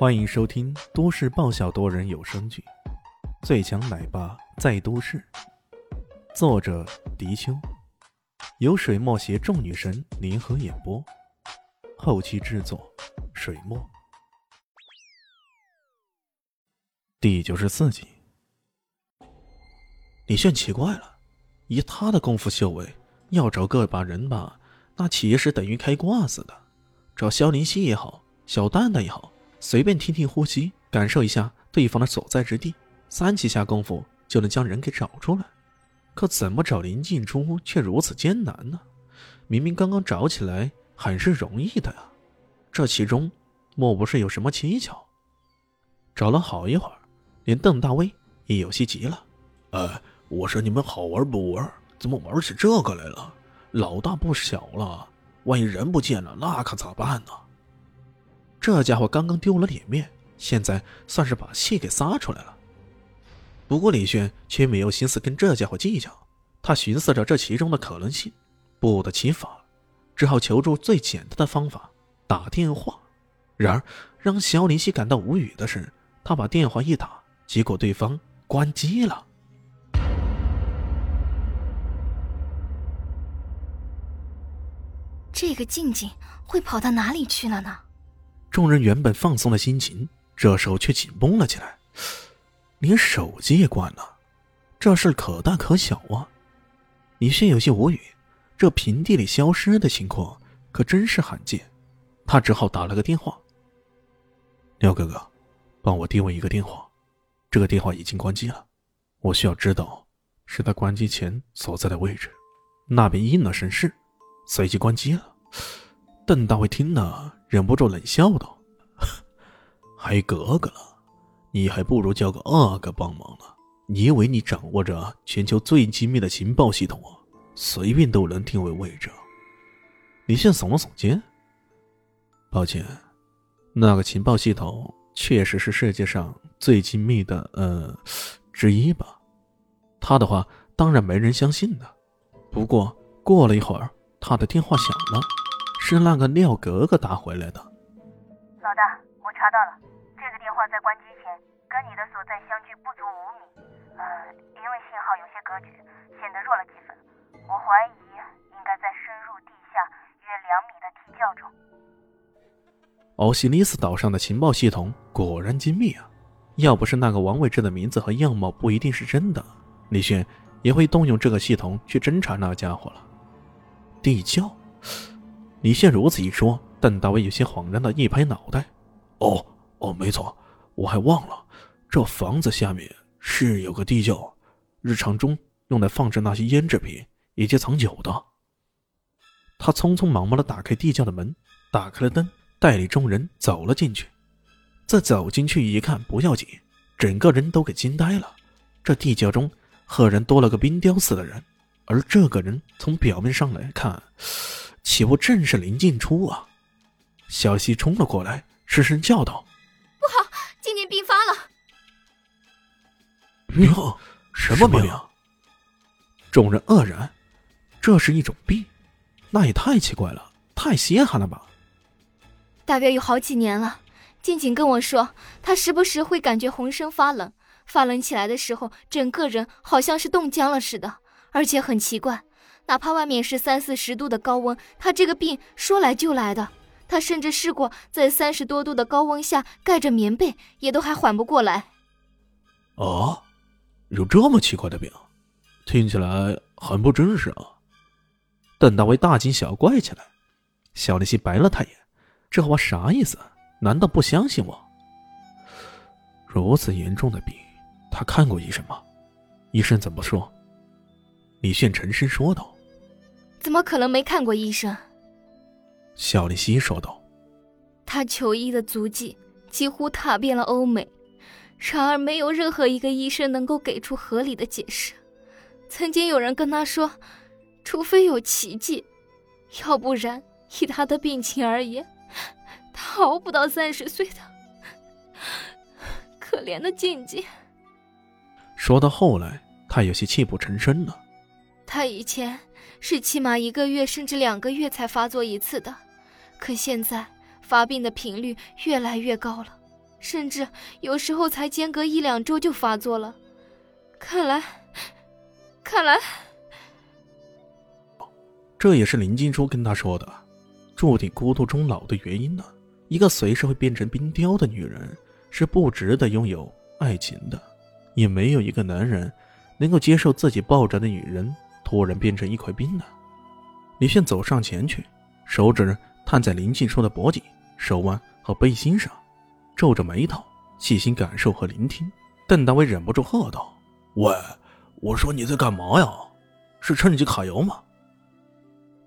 欢迎收听都市爆笑多人有声剧《最强奶爸在都市》，作者：迪秋，由水墨携众女神联合演播，后期制作：水墨。第九十四集，李炫奇怪了，以他的功夫修为，要找个把人吧，那岂是等于开挂似的？找萧林希也好，小蛋蛋也好。随便听听呼吸，感受一下对方的所在之地，三七下功夫就能将人给找出来。可怎么找林静初却如此艰难呢？明明刚刚找起来很是容易的呀，这其中莫不是有什么蹊跷？找了好一会儿，连邓大威也有些急了：“哎，我说你们好玩不玩？怎么玩起这个来了？老大不小了，万一人不见了，那可咋办呢？”这家伙刚刚丢了脸面，现在算是把气给撒出来了。不过李轩却没有心思跟这家伙计较，他寻思着这其中的可能性，不得其法，只好求助最简单的方法——打电话。然而让肖林熙感到无语的是，他把电话一打，结果对方关机了。这个静静会跑到哪里去了呢？众人原本放松的心情，这时候却紧绷了起来，连手机也关了。这事可大可小啊！李轩有些无语，这平地里消失的情况可真是罕见。他只好打了个电话：“廖哥哥，帮我定位一个电话，这个电话已经关机了，我需要知道是他关机前所在的位置。”那边应了声是，随即关机了。邓大卫听了。忍不住冷笑道：“还格格了，你还不如叫个阿哥帮忙呢。你以为你掌握着全球最精密的情报系统啊？随便都能定位位置。”李现耸了耸肩：“抱歉，那个情报系统确实是世界上最精密的，呃，之一吧。他的话当然没人相信的。不过过了一会儿，他的电话响了。”是那个廖格格打回来的。老大，我查到了，这个电话在关机前跟你的所在相距不足五米，呃，因为信号有些隔绝，显得弱了几分。我怀疑应该在深入地下约两米的地窖中。奥西里斯岛上的情报系统果然精密啊！要不是那个王伟志的名字和样貌不一定是真的，李迅也会动用这个系统去侦查那家伙了。地窖。李现如此一说，邓大伟有些恍然的一拍脑袋：“哦哦，没错，我还忘了，这房子下面是有个地窖，日常中用来放置那些腌制品以及藏酒的。”他匆匆忙忙的打开地窖的门，打开了灯，带领众人走了进去。再走进去一看，不要紧，整个人都给惊呆了。这地窖中赫然多了个冰雕似的人，而这个人从表面上来看。岂不正是林静初啊？小西冲了过来，失声叫道：“不好，静静病发了！”病？什么病？众人愕然，这是一种病，那也太奇怪了，太稀罕了吧？大约有好几年了，静静跟我说，她时不时会感觉浑身发冷，发冷起来的时候，整个人好像是冻僵了似的，而且很奇怪。哪怕外面是三四十度的高温，他这个病说来就来的。他甚至试过在三十多度的高温下盖着棉被，也都还缓不过来。啊，有这么奇怪的病，听起来很不真实啊！邓大为大惊小怪起来。小丽西白了他一眼，这话啥意思？难道不相信我？如此严重的病，他看过医生吗？医生怎么说？李炫沉声说道：“怎么可能没看过医生？”小丽西说道：“他求医的足迹几乎踏遍了欧美，然而没有任何一个医生能够给出合理的解释。曾经有人跟他说，除非有奇迹，要不然以他的病情而言，他熬不到三十岁的。可怜的静静。”说到后来，他有些泣不成声了。他以前是起码一个月甚至两个月才发作一次的，可现在发病的频率越来越高了。甚至有时候才间隔一两周就发作了。看来，看来，这也是林静初跟他说的，注定孤独终老的原因呢。一个随时会变成冰雕的女人，是不值得拥有爱情的，也没有一个男人能够接受自己抱着的女人突然变成一块冰了。李炫走上前去，手指探在林静初的脖颈、手腕和背心上，皱着眉头细心感受和聆听。邓大伟忍不住喝道。喂，我说你在干嘛呀？是趁机揩油吗？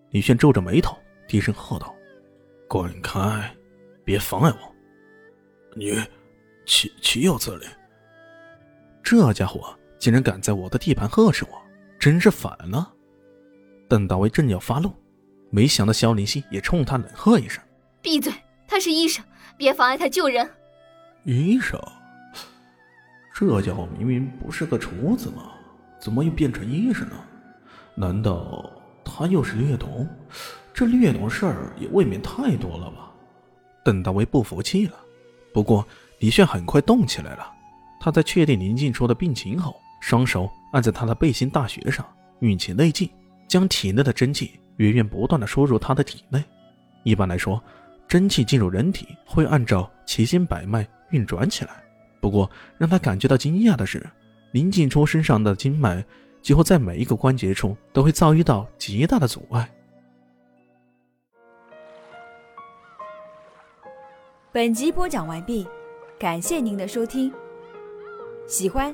李炫皱着眉头，低声喝道：“滚开，别妨碍我！你岂岂有此理！这家伙竟然敢在我的地盘呵斥我，真是反了！”邓大为正要发怒，没想到肖林熙也冲他冷喝一声：“闭嘴！他是医生，别妨碍他救人。”医生。这家伙明明不是个厨子吗？怎么又变成医生了？难道他又是掠夺？这掠夺事儿也未免太多了吧？邓大为不服气了。不过李炫很快动起来了。他在确定林静初的病情后，双手按在他的背心大穴上，运起内劲，将体内的真气源源不断的输入他的体内。一般来说，真气进入人体会按照奇经百脉运转起来。不过，让他感觉到惊讶的是，林静初身上的经脉几乎在每一个关节处都会遭遇到极大的阻碍。本集播讲完毕，感谢您的收听。喜欢